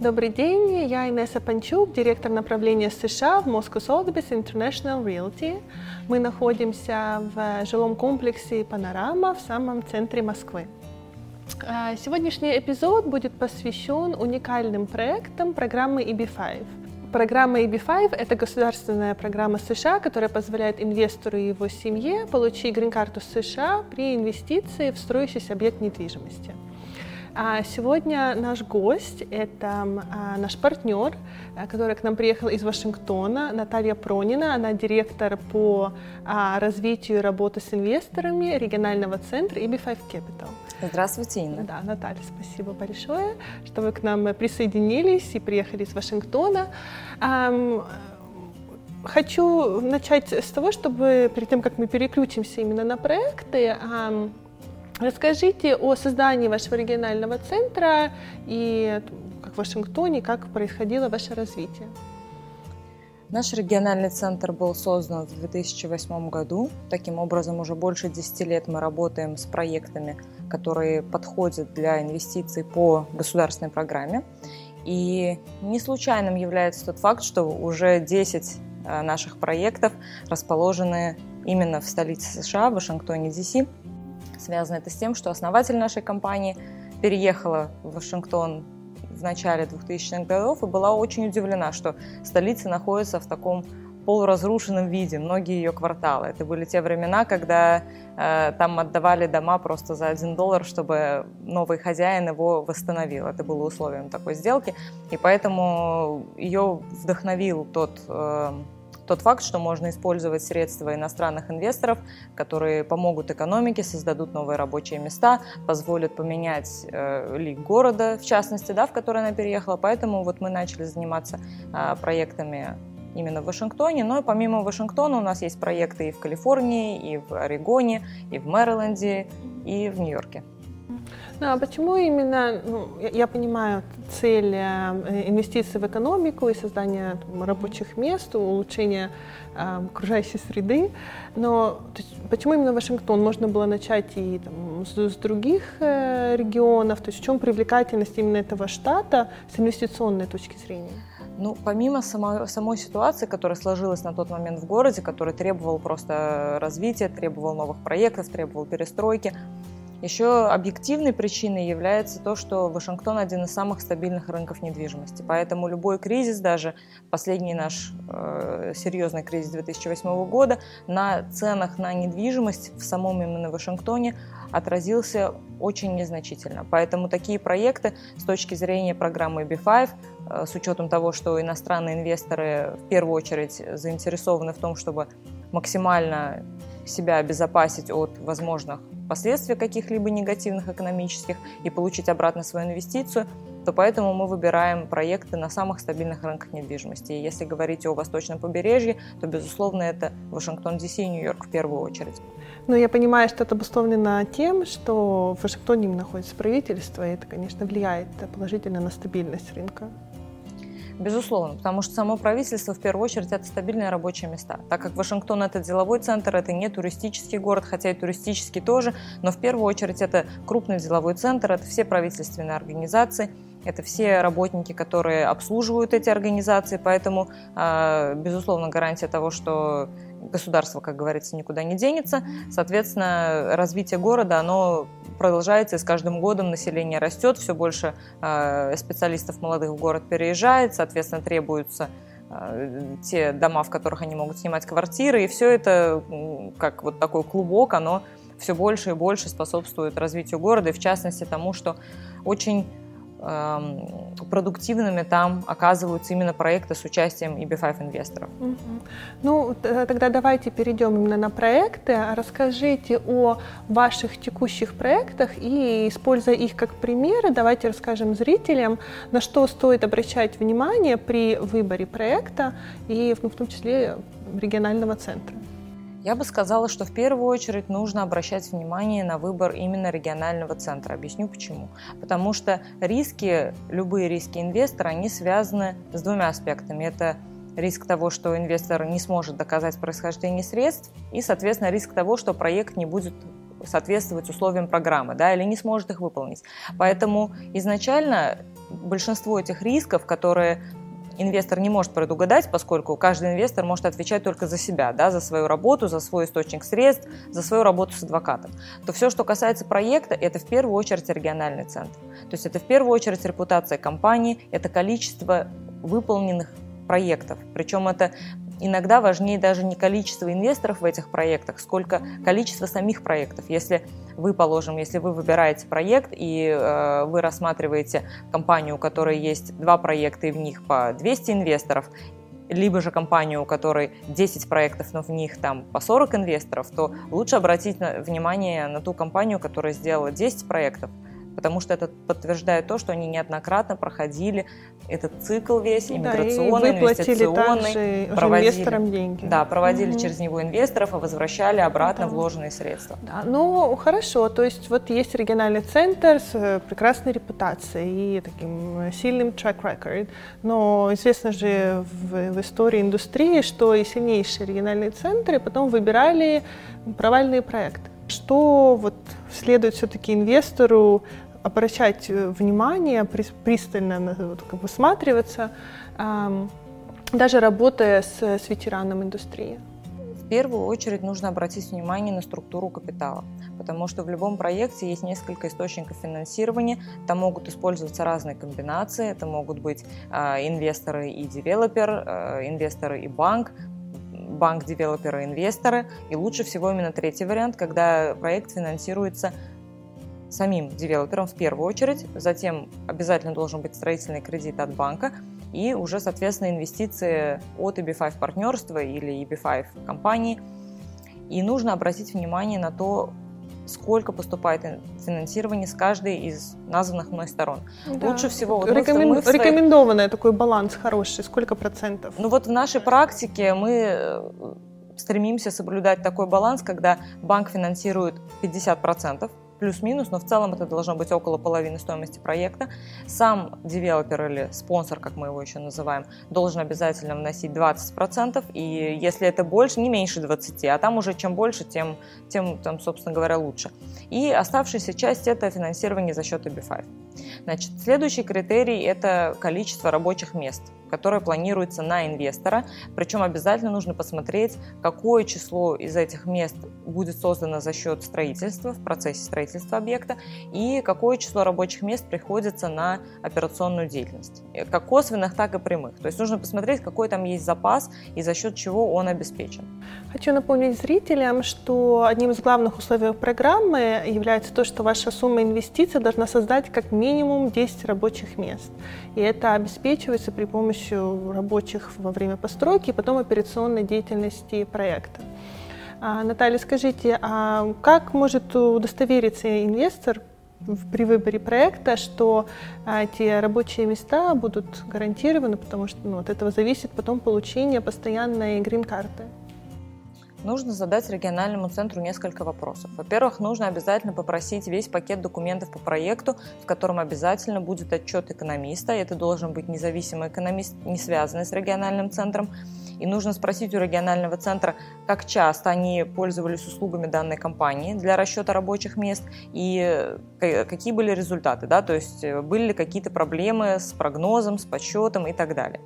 Добрый день, я Инесса Панчук, директор направления США в Moscow Sotheby's International Realty. Мы находимся в жилом комплексе «Панорама» в самом центре Москвы. А, сегодняшний эпизод будет посвящен уникальным проектам программы EB5. Программа EB5 – это государственная программа США, которая позволяет инвестору и его семье получить грин-карту США при инвестиции в строящийся объект недвижимости. А сегодня наш гость – это а, наш партнер, который к нам приехал из Вашингтона, Наталья Пронина. Она директор по развитию работы с инвесторами регионального центра EB5 Capital. Здравствуйте, Инна. Да, Наталья, спасибо большое, что вы к нам присоединились и приехали из Вашингтона. Хочу начать с того, чтобы перед тем, как мы переключимся именно на проекты, расскажите о создании вашего регионального центра и как в Вашингтоне, как происходило ваше развитие. Наш региональный центр был создан в 2008 году. Таким образом, уже больше 10 лет мы работаем с проектами, которые подходят для инвестиций по государственной программе. И не случайным является тот факт, что уже 10 э, наших проектов расположены именно в столице США, в Вашингтоне, Д.С. Связано это с тем, что основатель нашей компании переехала в Вашингтон в начале 2000-х годов и была очень удивлена, что столица находится в таком полуразрушенном виде, многие ее кварталы. Это были те времена, когда э, там отдавали дома просто за один доллар, чтобы новый хозяин его восстановил. Это было условием такой сделки, и поэтому ее вдохновил тот э, тот факт, что можно использовать средства иностранных инвесторов, которые помогут экономике, создадут новые рабочие места, позволят поменять э, лик города, в частности, да, в который она переехала. Поэтому вот мы начали заниматься э, проектами именно в Вашингтоне, но помимо Вашингтона у нас есть проекты и в Калифорнии, и в Орегоне, и в Мэриленде, и в Нью-Йорке. Ну, а почему именно, ну, я, я понимаю, цель э, инвестиций в экономику и создания там, рабочих мест, улучшения э, окружающей среды, но есть, почему именно Вашингтон? Можно было начать и там, с, с других э, регионов, то есть в чем привлекательность именно этого штата с инвестиционной точки зрения? Ну, помимо самой, самой ситуации, которая сложилась на тот момент в городе, который требовал просто развития, требовал новых проектов, требовал перестройки, еще объективной причиной является то, что Вашингтон один из самых стабильных рынков недвижимости. Поэтому любой кризис, даже последний наш э, серьезный кризис 2008 года, на ценах на недвижимость в самом именно Вашингтоне отразился очень незначительно. Поэтому такие проекты с точки зрения программы B5, э, с учетом того, что иностранные инвесторы в первую очередь заинтересованы в том, чтобы максимально себя обезопасить от возможных последствий каких-либо негативных экономических и получить обратно свою инвестицию, то поэтому мы выбираем проекты на самых стабильных рынках недвижимости. И если говорить о восточном побережье, то, безусловно, это Вашингтон, Д.С. и Нью-Йорк в первую очередь. Но я понимаю, что это обусловлено тем, что в Вашингтоне находится правительство, и это, конечно, влияет положительно на стабильность рынка. Безусловно, потому что само правительство в первую очередь это стабильные рабочие места. Так как Вашингтон это деловой центр, это не туристический город, хотя и туристический тоже, но в первую очередь это крупный деловой центр, это все правительственные организации, это все работники, которые обслуживают эти организации, поэтому, а, безусловно, гарантия того, что государство, как говорится, никуда не денется. Соответственно, развитие города, оно продолжается, и с каждым годом население растет, все больше э, специалистов молодых в город переезжает, соответственно, требуются э, те дома, в которых они могут снимать квартиры, и все это, как вот такой клубок, оно все больше и больше способствует развитию города, и в частности тому, что очень продуктивными там оказываются именно проекты с участием EB5 инвесторов. Ну, тогда давайте перейдем именно на проекты. Расскажите о ваших текущих проектах и, используя их как примеры, давайте расскажем зрителям, на что стоит обращать внимание при выборе проекта и ну, в том числе регионального центра. Я бы сказала, что в первую очередь нужно обращать внимание на выбор именно регионального центра. Объясню почему. Потому что риски, любые риски инвестора, они связаны с двумя аспектами. Это риск того, что инвестор не сможет доказать происхождение средств, и, соответственно, риск того, что проект не будет соответствовать условиям программы, да, или не сможет их выполнить. Поэтому изначально большинство этих рисков, которые инвестор не может предугадать, поскольку каждый инвестор может отвечать только за себя, да, за свою работу, за свой источник средств, за свою работу с адвокатом, то все, что касается проекта, это в первую очередь региональный центр. То есть это в первую очередь репутация компании, это количество выполненных проектов. Причем это иногда важнее даже не количество инвесторов в этих проектах, сколько количество самих проектов. Если вы, положим, если вы выбираете проект и э, вы рассматриваете компанию, у которой есть два проекта и в них по 200 инвесторов, либо же компанию, у которой 10 проектов, но в них там по 40 инвесторов, то лучше обратить внимание на ту компанию, которая сделала 10 проектов, потому что это подтверждает то, что они неоднократно проходили этот цикл весь, иммиграционный, да, инвестиционный. Проводили, инвесторам деньги. Да, проводили угу. через него инвесторов и возвращали обратно да. вложенные средства. Да, ну хорошо, то есть вот есть региональный центр с э, прекрасной репутацией и таким э, сильным track record, но известно же в, в истории индустрии, что и сильнейшие региональные центры потом выбирали провальные проекты. Что вот следует все-таки инвестору обращать э, внимание, пристально вот, высматриваться, даже работая с, с ветераном индустрии? В первую очередь нужно обратить внимание на структуру капитала, потому что в любом проекте есть несколько источников финансирования, там могут использоваться разные комбинации, это могут быть э, инвесторы и девелопер, э, инвесторы и банк, банк, девелоперы, инвесторы. И лучше всего именно третий вариант, когда проект финансируется самим девелопером в первую очередь, затем обязательно должен быть строительный кредит от банка, и уже, соответственно, инвестиции от EB5 партнерства или EB5 компании. И нужно обратить внимание на то, сколько поступает финансирование с каждой из названных мной сторон. Да. Лучше всего... Вот Рекомен... мы своей... Рекомендованный такой баланс хороший, сколько процентов? Ну вот в нашей практике мы э, стремимся соблюдать такой баланс, когда банк финансирует 50%, плюс-минус, но в целом это должно быть около половины стоимости проекта. Сам девелопер или спонсор, как мы его еще называем, должен обязательно вносить 20%, и если это больше, не меньше 20%, а там уже чем больше, тем, тем там, собственно говоря, лучше. И оставшаяся часть – это финансирование за счет EB5. Значит, следующий критерий – это количество рабочих мест – которое планируется на инвестора. Причем обязательно нужно посмотреть, какое число из этих мест будет создано за счет строительства, в процессе строительства объекта, и какое число рабочих мест приходится на операционную деятельность. Э, как косвенных, так и прямых. То есть нужно посмотреть, какой там есть запас и за счет чего он обеспечен. Хочу напомнить зрителям, что одним из главных условий программы является то, что ваша сумма инвестиций должна создать как минимум 10 рабочих мест. И это обеспечивается при помощи рабочих во время постройки и потом операционной деятельности проекта. А, Наталья, скажите, а как может удостовериться инвестор при выборе проекта, что а, эти рабочие места будут гарантированы, потому что ну, от этого зависит потом получение постоянной грин-карты? Нужно задать региональному центру несколько вопросов. Во-первых, нужно обязательно попросить весь пакет документов по проекту, в котором обязательно будет отчет экономиста. Это должен быть независимый экономист, не связанный с региональным центром. И нужно спросить у регионального центра, как часто они пользовались услугами данной компании для расчета рабочих мест и какие были результаты, да, то есть э, были ли какие-то проблемы с прогнозом, с подсчетом и так далее.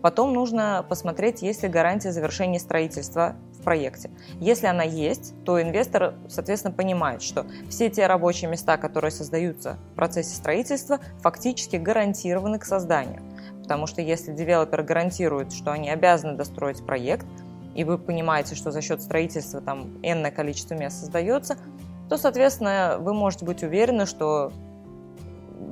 Потом нужно посмотреть, есть ли гарантия завершения строительства в проекте. Если она есть, то инвестор, соответственно, понимает, что все те рабочие места, которые создаются в процессе строительства, фактически гарантированы к созданию. Потому что если девелопер гарантирует, что они обязаны достроить проект, и вы понимаете, что за счет строительства там энное количество мест создается, то, соответственно, вы можете быть уверены, что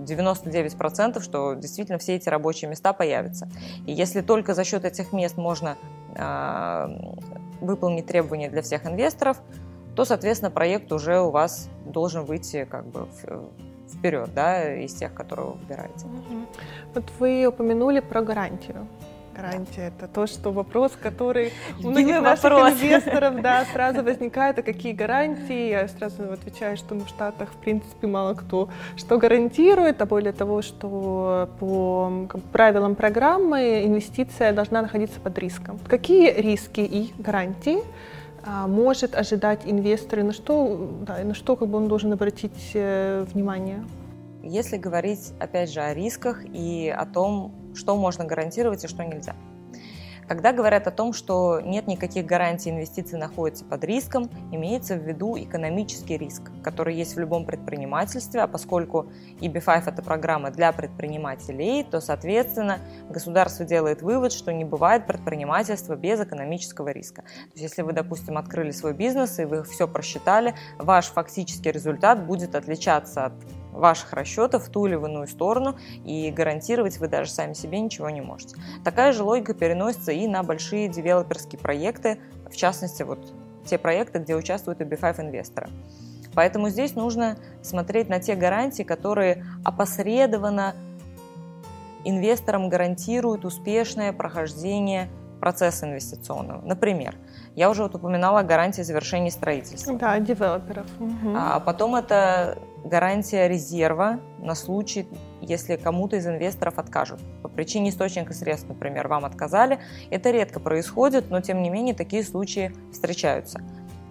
99%, что действительно все эти рабочие места появятся. И если только за счет этих мест можно э, выполнить требования для всех инвесторов, то, соответственно, проект уже у вас должен выйти как бы вперед, да, из тех, которые вы выбираете. Вот вы упомянули про гарантию гарантия. Это то, что вопрос, который у многих наших вопрос. инвесторов да, сразу возникает, а какие гарантии? Я сразу отвечаю, что ну, в Штатах, в принципе, мало кто что гарантирует, а более того, что по правилам программы инвестиция должна находиться под риском. Какие риски и гарантии а, может ожидать инвестор, и на что, да, и на что как бы он должен обратить э, внимание? Если говорить, опять же, о рисках и о том, что можно гарантировать и что нельзя. Когда говорят о том, что нет никаких гарантий инвестиций находятся под риском, имеется в виду экономический риск, который есть в любом предпринимательстве, а поскольку EB5 это программа для предпринимателей, то, соответственно, государство делает вывод, что не бывает предпринимательства без экономического риска. То есть, если вы, допустим, открыли свой бизнес и вы все просчитали, ваш фактический результат будет отличаться от ваших расчетов в ту или в иную сторону, и гарантировать вы даже сами себе ничего не можете. Такая же логика переносится и на большие девелоперские проекты, в частности, вот те проекты, где участвуют OB5 инвесторы. Поэтому здесь нужно смотреть на те гарантии, которые опосредованно инвесторам гарантируют успешное прохождение процесса инвестиционного. Например, я уже вот упоминала гарантии завершения строительства. Да, девелоперов. Угу. А потом это гарантия резерва на случай, если кому-то из инвесторов откажут. По причине источника средств, например, вам отказали. Это редко происходит, но тем не менее такие случаи встречаются.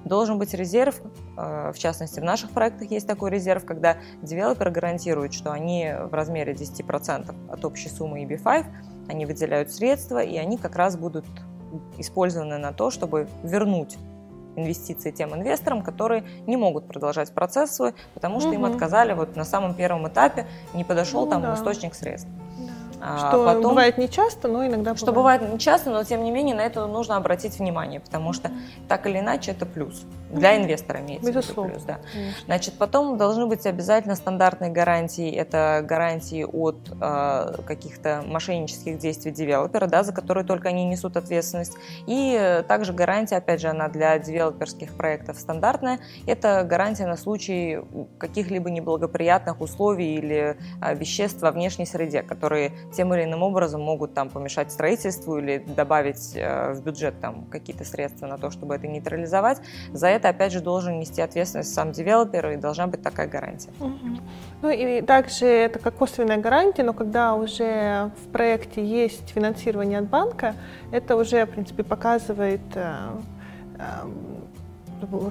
Должен быть резерв, э, в частности, в наших проектах есть такой резерв, когда девелопер гарантирует, что они в размере 10% от общей суммы EB5, они выделяют средства, и они как раз будут использованы на то, чтобы вернуть инвестиции тем инвесторам, которые не могут продолжать процесс свой, потому что угу. им отказали вот на самом первом этапе, не подошел ну, там да. источник средств. А что потом, бывает не часто, но иногда Что бывает. бывает не часто, но тем не менее на это нужно обратить внимание, потому что так или иначе это плюс. Для инвестора имеется Безусловно. плюс. Да. Значит, потом должны быть обязательно стандартные гарантии. Это гарантии от э, каких-то мошеннических действий девелопера, да, за которые только они несут ответственность. И также гарантия, опять же, она для девелоперских проектов стандартная. Это гарантия на случай каких-либо неблагоприятных условий или э, веществ во внешней среде, которые тем или иным образом могут там помешать строительству или добавить э, в бюджет там какие-то средства на то, чтобы это нейтрализовать. За это, опять же, должен нести ответственность сам девелопер и должна быть такая гарантия. Угу. Ну и также это как косвенная гарантия, но когда уже в проекте есть финансирование от банка, это уже, в принципе, показывает э, э,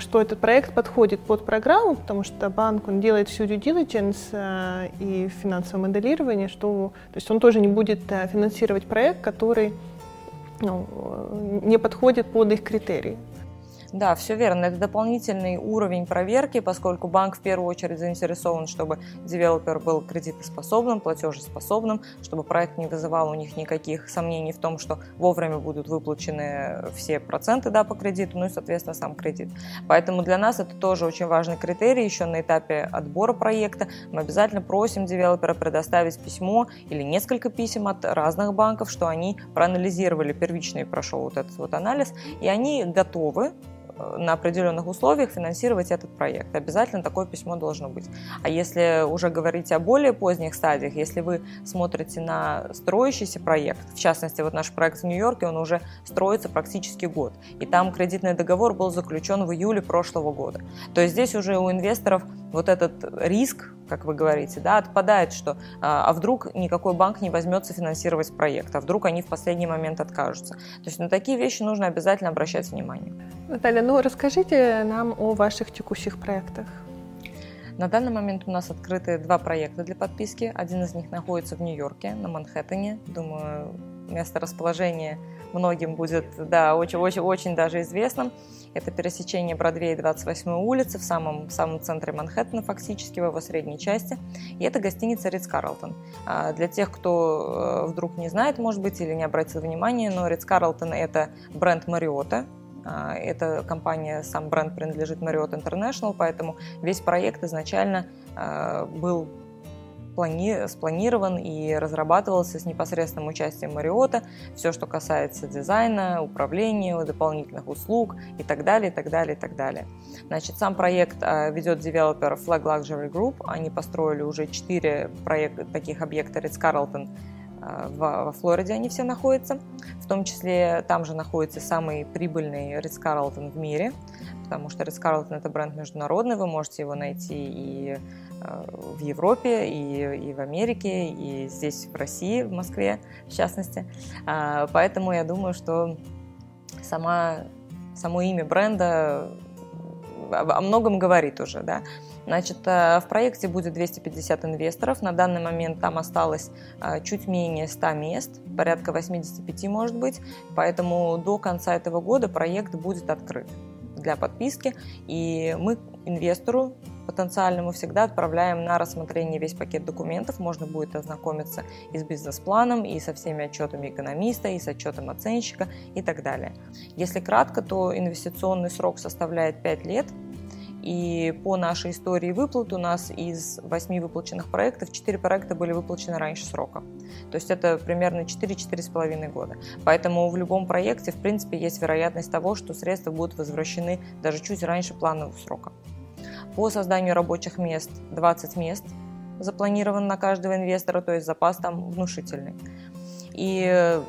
что этот проект подходит под программу, потому что банк, он делает всю due diligence э, и финансовое моделирование, что, то есть он тоже не будет э, финансировать проект, который ну, э, не подходит под их критерии. Да, все верно. Это дополнительный уровень проверки, поскольку банк в первую очередь заинтересован, чтобы девелопер был кредитоспособным, платежеспособным, чтобы проект не вызывал у них никаких сомнений в том, что вовремя будут выплачены все проценты да, по кредиту, ну и, соответственно, сам кредит. Поэтому для нас это тоже очень важный критерий. Еще на этапе отбора проекта мы обязательно просим девелопера предоставить письмо или несколько писем от разных банков, что они проанализировали первичный прошел вот этот вот анализ, и они готовы на определенных условиях финансировать этот проект. Обязательно такое письмо должно быть. А если уже говорить о более поздних стадиях, если вы смотрите на строящийся проект, в частности, вот наш проект в Нью-Йорке, он уже строится практически год, и там кредитный договор был заключен в июле прошлого года. То есть здесь уже у инвесторов вот этот риск, как вы говорите, да, отпадает, что а, а вдруг никакой банк не возьмется финансировать проект, а вдруг они в последний момент откажутся. То есть на такие вещи нужно обязательно обращать внимание. Наталья, ну расскажите нам о ваших текущих проектах. На данный момент у нас открыты два проекта для подписки. Один из них находится в Нью-Йорке, на Манхэттене. Думаю, место расположения многим будет, да, очень-очень-очень даже известным. Это пересечение Бродвея 28 улицы в самом, в самом центре Манхэттена, фактически, в его средней части. И это гостиница Ридс Карлтон. Для тех, кто э, вдруг не знает, может быть, или не обратил внимания, но Ридс Карлтон – это бренд Мариота, эта компания, сам бренд принадлежит Marriott International, поэтому весь проект изначально э, был плани спланирован и разрабатывался с непосредственным участием Мариота. Все, что касается дизайна, управления, дополнительных услуг и так далее, и так далее, и так далее. Значит, сам проект а, ведет девелопер Flag Luxury Group. Они построили уже четыре проекта, таких объекта Ritz-Carlton а, во Флориде они все находятся. В том числе там же находится самый прибыльный Ritz-Carlton в мире, потому что Ritz-Carlton это бренд международный, вы можете его найти и Э, в Европе, и, и в Америке, и здесь, в России, в Москве, в частности. А, поэтому я думаю, что сама, само имя бренда о многом говорит уже, да. Значит, в проекте будет 250 инвесторов. На данный момент там осталось чуть менее 100 мест, порядка 85 может быть. Поэтому до конца этого года проект будет открыт для подписки. И мы инвестору потенциальному всегда отправляем на рассмотрение весь пакет документов. Можно будет ознакомиться и с бизнес-планом, и со всеми отчетами экономиста, и с отчетом оценщика и так далее. Если кратко, то инвестиционный срок составляет 5 лет. И по нашей истории выплат у нас из 8 выплаченных проектов 4 проекта были выплачены раньше срока. То есть это примерно 4-4,5 года. Поэтому в любом проекте, в принципе, есть вероятность того, что средства будут возвращены даже чуть раньше планового срока. По созданию рабочих мест 20 мест запланирован на каждого инвестора, то есть запас там внушительный. И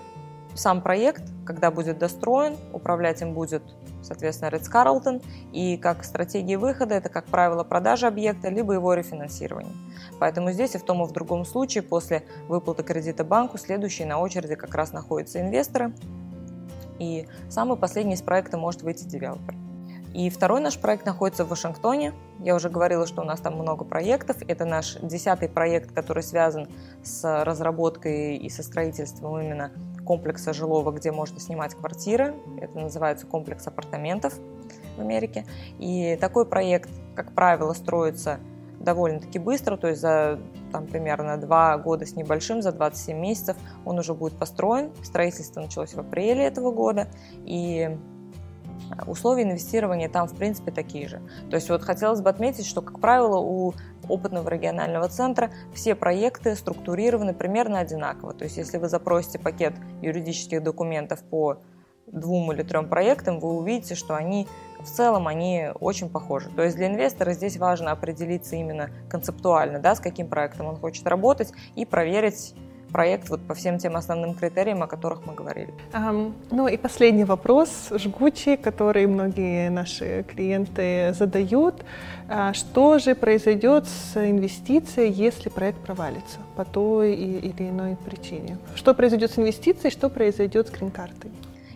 сам проект, когда будет достроен, управлять им будет, соответственно, Ридс Карлтон, и как стратегия выхода это, как правило, продажа объекта, либо его рефинансирование. Поэтому здесь и в том и в другом случае после выплаты кредита банку следующие на очереди как раз находятся инвесторы, и самый последний из проекта может выйти девелопер. И второй наш проект находится в Вашингтоне. Я уже говорила, что у нас там много проектов. Это наш десятый проект, который связан с разработкой и со строительством именно комплекса жилого, где можно снимать квартиры. Это называется комплекс апартаментов в Америке. И такой проект, как правило, строится довольно-таки быстро, то есть за там, примерно два года с небольшим, за 27 месяцев он уже будет построен. Строительство началось в апреле этого года, и условия инвестирования там, в принципе, такие же. То есть вот хотелось бы отметить, что, как правило, у опытного регионального центра все проекты структурированы примерно одинаково. То есть если вы запросите пакет юридических документов по двум или трем проектам, вы увидите, что они в целом они очень похожи. То есть для инвестора здесь важно определиться именно концептуально, да, с каким проектом он хочет работать и проверить проект вот по всем тем основным критериям, о которых мы говорили. Um, ну и последний вопрос, жгучий, который многие наши клиенты задают. А что же произойдет с инвестицией, если проект провалится по той или иной причине? Что произойдет с инвестицией, что произойдет с грин-картой?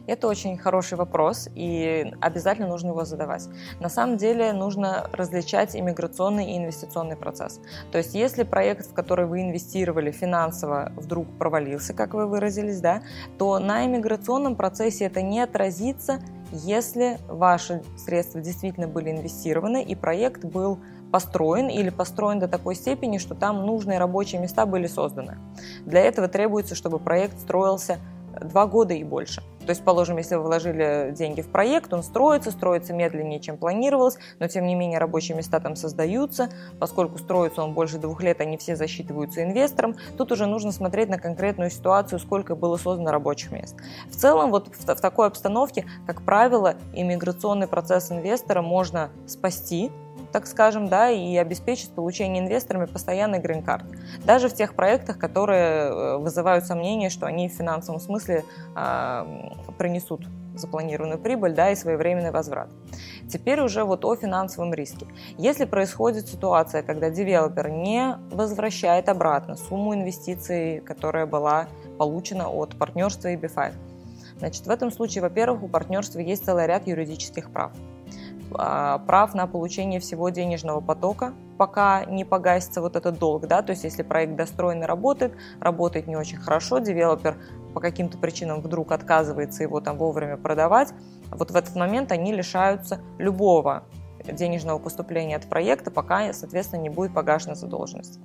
Это очень хороший вопрос, и обязательно нужно его задавать. На самом деле нужно различать иммиграционный и инвестиционный процесс. То есть если проект, в который вы инвестировали финансово, вдруг провалился, как вы выразились, да, то на иммиграционном процессе это не отразится, если ваши средства действительно были инвестированы и проект был построен или построен до такой степени, что там нужные рабочие места были созданы. Для этого требуется, чтобы проект строился два года и больше. То есть, положим, если вы вложили деньги в проект, он строится, строится медленнее, чем планировалось, но тем не менее рабочие места там создаются, поскольку строится он больше двух лет, они все засчитываются инвестором, тут уже нужно смотреть на конкретную ситуацию, сколько было создано рабочих мест. В целом, вот в, в такой обстановке, как правило, иммиграционный процесс инвестора можно спасти, так скажем, да, и обеспечить получение инвесторами постоянной грин-карт. Даже в тех проектах, которые э, вызывают сомнения, что они в финансовом смысле э, принесут запланированную прибыль да, и своевременный возврат. Теперь уже вот о финансовом риске. Если происходит ситуация, когда девелопер не возвращает обратно сумму инвестиций, которая была получена от партнерства EB5, значит, в этом случае, во-первых, у партнерства есть целый ряд юридических прав. А, прав на получение всего денежного потока, пока не погасится вот этот долг, да, то есть если проект достроен и работает, работает не очень хорошо, девелопер по каким-то причинам вдруг отказывается его там вовремя продавать, вот в этот момент они лишаются любого денежного поступления от проекта, пока, соответственно, не будет погашена задолженность.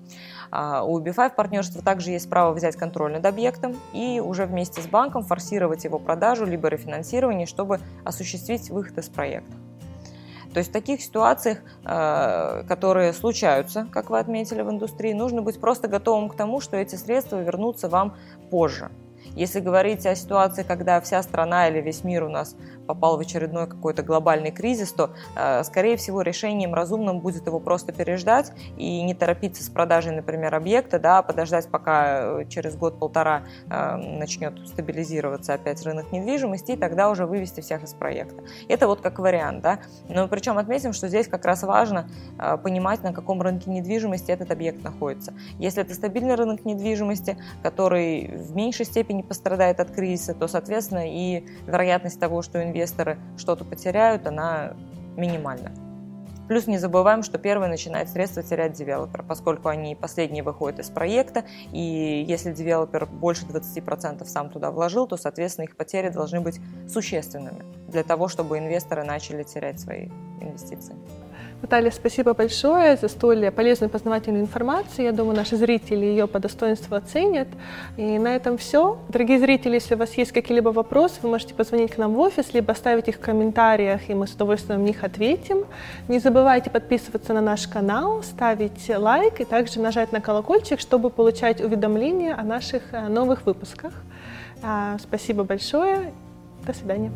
А, у UB5 партнерства также есть право взять контроль над объектом и уже вместе с банком форсировать его продажу либо рефинансирование, чтобы осуществить выход из проекта. То есть в таких ситуациях, э, которые случаются, как вы отметили в индустрии, нужно быть просто готовым к тому, что эти средства вернутся вам позже. Если говорить о ситуации, когда вся страна или весь мир у нас попал в очередной какой-то глобальный кризис, то, э, скорее всего, решением разумным будет его просто переждать и не торопиться с продажей, например, объекта, да, а подождать, пока э, через год-полтора э, начнет стабилизироваться опять рынок недвижимости, и тогда уже вывести всех из проекта. Это вот как вариант, да. Но причем отметим, что здесь как раз важно понимать, на каком рынке недвижимости этот объект находится. Если это стабильный рынок недвижимости, который в меньшей степени пострадает от кризиса, то, соответственно, и вероятность того, что инвесторы что-то потеряют, она минимальна. Плюс не забываем, что первый начинает средства терять девелопер, поскольку они последние выходят из проекта, и если девелопер больше 20% сам туда вложил, то, соответственно, их потери должны быть существенными для того, чтобы инвесторы начали терять свои инвестиции. Наталья, спасибо большое за столь полезную познавательную информацию. Я думаю, наши зрители ее по достоинству оценят. И на этом все. Дорогие зрители, если у вас есть какие-либо вопросы, вы можете позвонить к нам в офис, либо оставить их в комментариях, и мы с удовольствием на них ответим. Не забывайте подписываться на наш канал, ставить лайк и также нажать на колокольчик, чтобы получать уведомления о наших э, новых выпусках. А, спасибо большое. До свидания.